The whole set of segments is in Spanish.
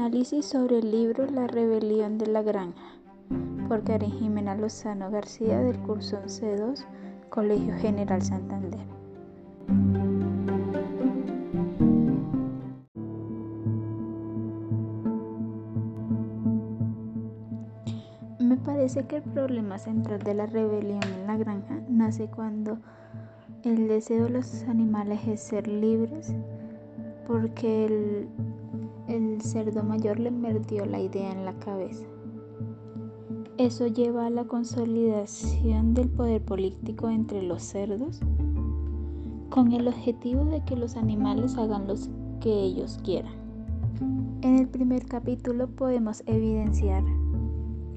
Análisis sobre el libro La rebelión de la granja por Karen Jimena Lozano García del curso 11.2 Colegio General Santander. Me parece que el problema central de la rebelión en la granja nace cuando el deseo de los animales es ser libres porque el, el cerdo mayor le metió la idea en la cabeza. Eso lleva a la consolidación del poder político entre los cerdos con el objetivo de que los animales hagan lo que ellos quieran. En el primer capítulo podemos evidenciar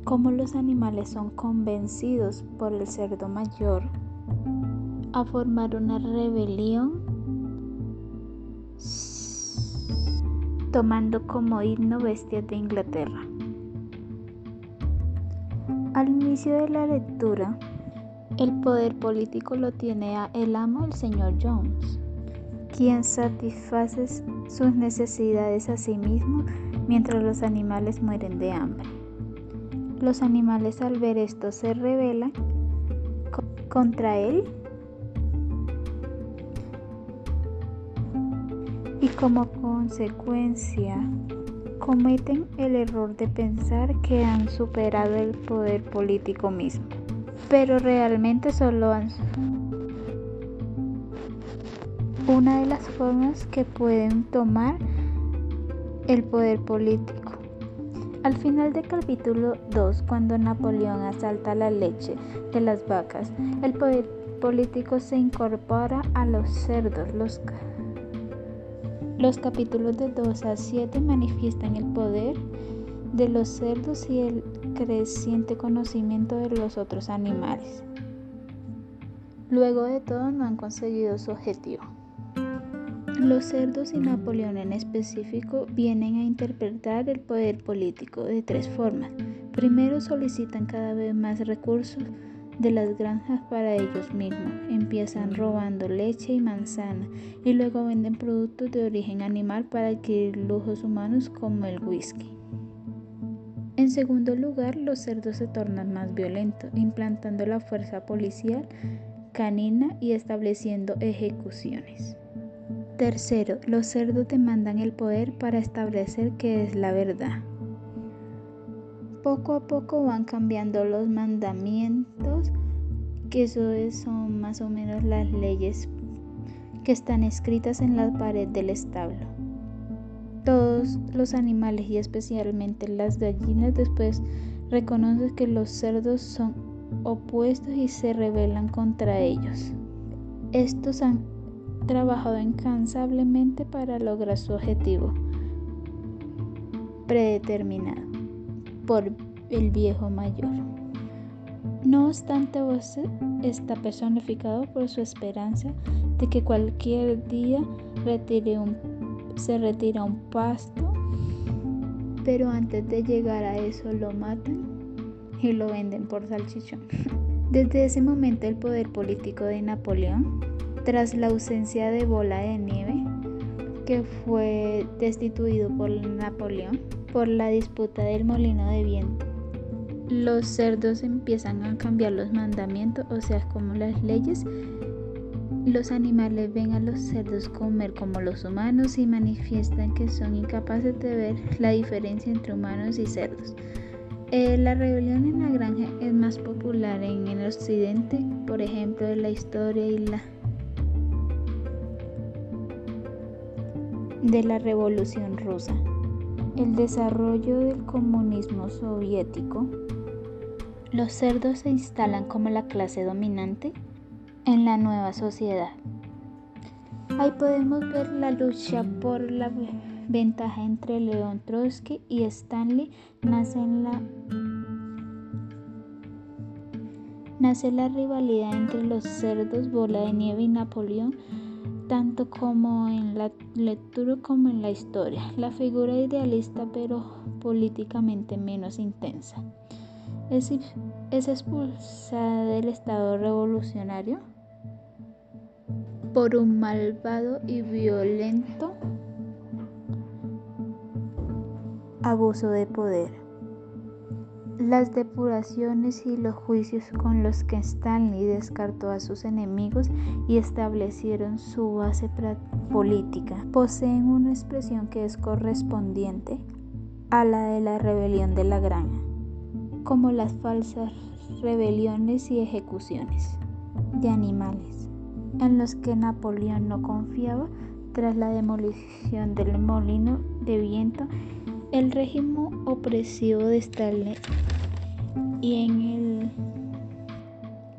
cómo los animales son convencidos por el cerdo mayor a formar una rebelión tomando como himno Bestias de Inglaterra. Al inicio de la lectura, el poder político lo tiene el amo, el señor Jones, quien satisface sus necesidades a sí mismo mientras los animales mueren de hambre. Los animales al ver esto se rebelan contra él y como consecuencia cometen el error de pensar que han superado el poder político mismo, pero realmente solo han una de las formas que pueden tomar el poder político. Al final del capítulo 2, cuando Napoleón asalta la leche de las vacas, el poder político se incorpora a los cerdos, los los capítulos de 2 a 7 manifiestan el poder de los cerdos y el creciente conocimiento de los otros animales. Luego de todo no han conseguido su objetivo. Los cerdos y Napoleón en específico vienen a interpretar el poder político de tres formas. Primero solicitan cada vez más recursos de las granjas para ellos mismos. Empiezan robando leche y manzana y luego venden productos de origen animal para adquirir lujos humanos como el whisky. En segundo lugar, los cerdos se tornan más violentos, implantando la fuerza policial canina y estableciendo ejecuciones. Tercero, los cerdos demandan el poder para establecer qué es la verdad. Poco a poco van cambiando los mandamientos, que eso son más o menos las leyes que están escritas en la pared del establo. Todos los animales y especialmente las gallinas después reconocen que los cerdos son opuestos y se rebelan contra ellos. Estos han trabajado incansablemente para lograr su objetivo predeterminado por el viejo mayor. No obstante, vos está personificado por su esperanza de que cualquier día se retira un pasto, pero antes de llegar a eso lo matan y lo venden por salchichón. Desde ese momento el poder político de Napoleón, tras la ausencia de Bola de Nieve, que fue destituido por Napoleón, por la disputa del molino de viento. Los cerdos empiezan a cambiar los mandamientos, o sea, como las leyes. Los animales ven a los cerdos comer como los humanos y manifiestan que son incapaces de ver la diferencia entre humanos y cerdos. Eh, la rebelión en la granja es más popular en el occidente, por ejemplo, en la historia y la de la revolución rusa el desarrollo del comunismo soviético, los cerdos se instalan como la clase dominante en la nueva sociedad. Ahí podemos ver la lucha por la ventaja entre León Trotsky y Stanley. Nace, la, nace la rivalidad entre los cerdos Bola de Nieve y Napoleón tanto como en la lectura como en la historia. La figura idealista pero políticamente menos intensa. Es, es expulsada del Estado revolucionario por un malvado y violento Abuso de poder. Las depuraciones y los juicios con los que Stanley descartó a sus enemigos y establecieron su base política. Poseen una expresión que es correspondiente a la de la rebelión de la granja, como las falsas rebeliones y ejecuciones de animales, en los que Napoleón no confiaba tras la demolición del molino de viento, el régimen opresivo de Stalin y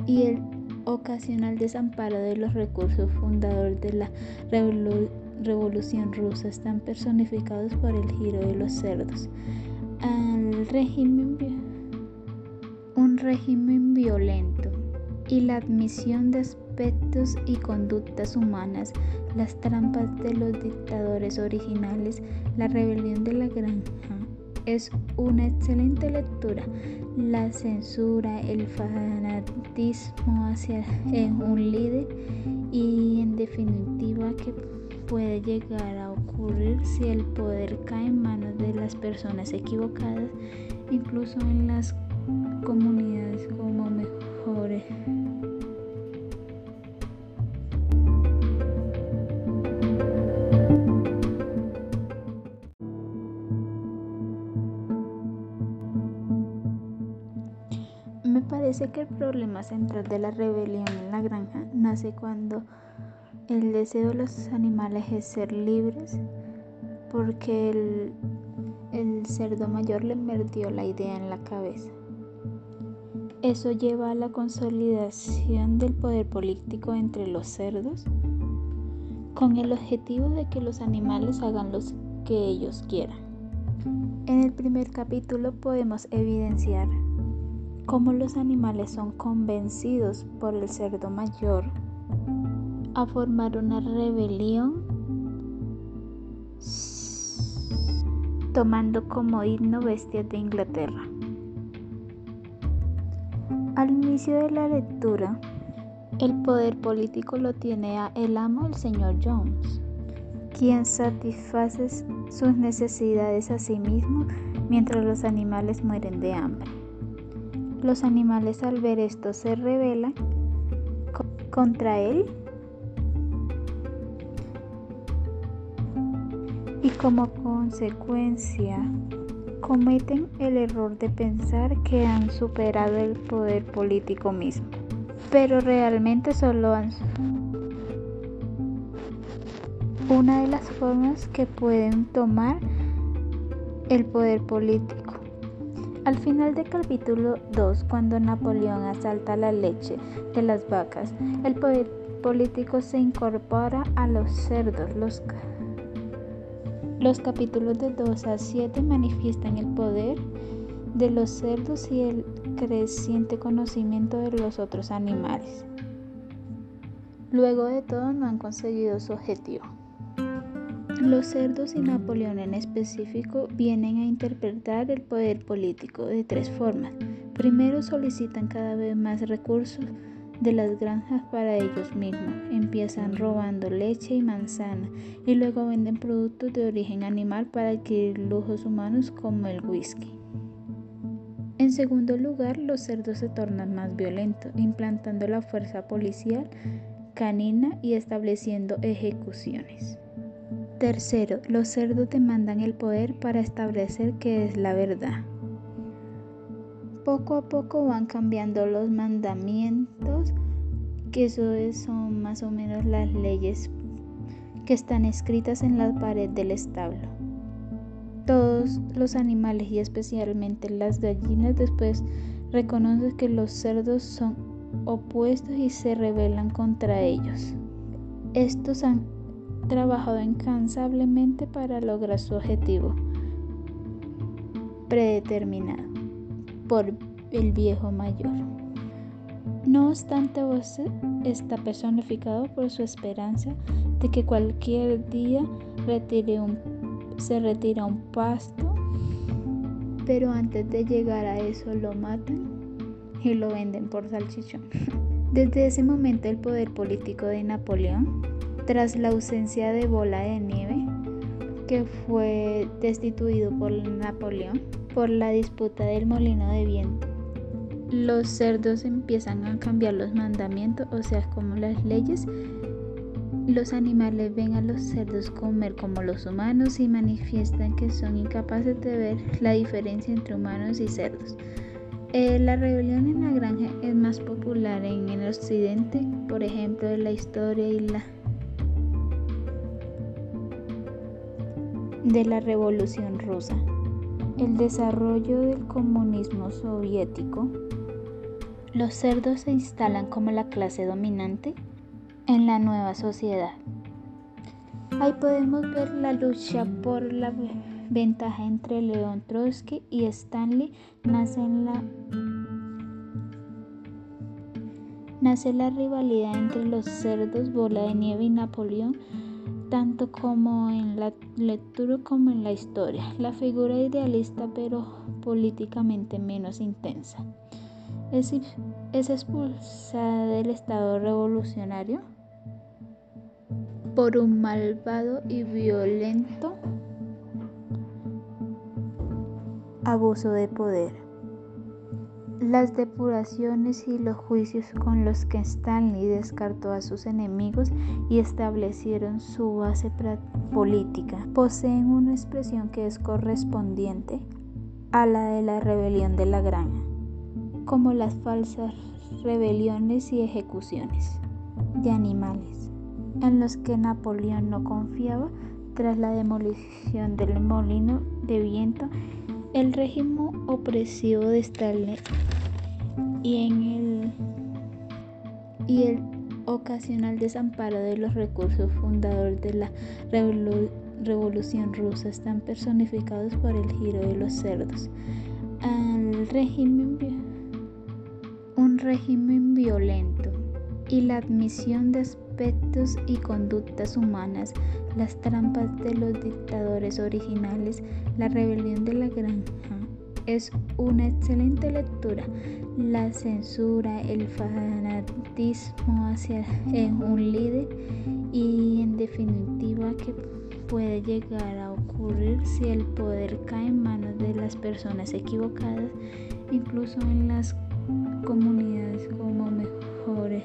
el ocasional desamparo de los recursos fundadores de la revolución rusa están personificados por el giro de los cerdos. Un régimen violento y la admisión de aspectos y conductas humanas, las trampas de los dictadores originales, la rebelión de la granja. Es una excelente lectura. La censura, el fanatismo hacia un líder y en definitiva que puede llegar a ocurrir si el poder cae en manos de las personas equivocadas, incluso en las comunidades como mejores. Parece que el problema central de la rebelión en la granja nace cuando el deseo de los animales es ser libres, porque el, el cerdo mayor le perdió la idea en la cabeza. Eso lleva a la consolidación del poder político entre los cerdos con el objetivo de que los animales hagan lo que ellos quieran. En el primer capítulo podemos evidenciar cómo los animales son convencidos por el cerdo mayor a formar una rebelión tomando como himno bestias de Inglaterra. Al inicio de la lectura, el poder político lo tiene el amo, el señor Jones, quien satisface sus necesidades a sí mismo mientras los animales mueren de hambre. Los animales al ver esto se rebelan contra él y como consecuencia cometen el error de pensar que han superado el poder político mismo, pero realmente solo han una de las formas que pueden tomar el poder político. Al final del capítulo 2, cuando Napoleón asalta la leche de las vacas, el político se incorpora a los cerdos, los los capítulos de 2 a 7 manifiestan el poder de los cerdos y el creciente conocimiento de los otros animales. Luego de todo no han conseguido su objetivo. Los cerdos y Napoleón en específico vienen a interpretar el poder político de tres formas. Primero solicitan cada vez más recursos de las granjas para ellos mismos. Empiezan robando leche y manzana y luego venden productos de origen animal para adquirir lujos humanos como el whisky. En segundo lugar, los cerdos se tornan más violentos, implantando la fuerza policial canina y estableciendo ejecuciones. Tercero, los cerdos demandan el poder para establecer qué es la verdad. Poco a poco van cambiando los mandamientos, que eso son más o menos las leyes que están escritas en la pared del establo. Todos los animales y especialmente las gallinas después reconocen que los cerdos son opuestos y se rebelan contra ellos. Estos han trabajado incansablemente para lograr su objetivo predeterminado por el viejo mayor. No obstante, vos está personificado por su esperanza de que cualquier día se retira un pasto, pero antes de llegar a eso lo matan y lo venden por salchichón. Desde ese momento el poder político de Napoleón, tras la ausencia de bola de nieve, que fue destituido por Napoleón por la disputa del molino de viento. Los cerdos empiezan a cambiar los mandamientos, o sea, como las leyes. Los animales ven a los cerdos comer como los humanos y manifiestan que son incapaces de ver la diferencia entre humanos y cerdos. Eh, la rebelión en la granja es más popular en el occidente, por ejemplo, la historia y la de la Revolución Rusa. El desarrollo del comunismo soviético. Los cerdos se instalan como la clase dominante en la nueva sociedad. Ahí podemos ver la lucha por la ventaja entre León Trotsky y Stanley. Nace, la, nace la rivalidad entre los cerdos Bola de Nieve y Napoleón tanto como en la lectura como en la historia. La figura idealista pero políticamente menos intensa. Es, es expulsada del Estado revolucionario por un malvado y violento abuso de poder. Las depuraciones y los juicios con los que Stanley descartó a sus enemigos y establecieron su base política. Poseen una expresión que es correspondiente a la de la rebelión de la granja, como las falsas rebeliones y ejecuciones de animales, en los que Napoleón no confiaba tras la demolición del molino de viento. El régimen opresivo de Stalin y en el y el ocasional desamparo de los recursos fundadores de la revolución rusa están personificados por el giro de los cerdos un régimen violento y la admisión de aspectos y conductas humanas las trampas de los dictadores originales, la rebelión de la granja. Es una excelente lectura. La censura, el fanatismo hacia un líder y en definitiva que puede llegar a ocurrir si el poder cae en manos de las personas equivocadas, incluso en las comunidades como mejores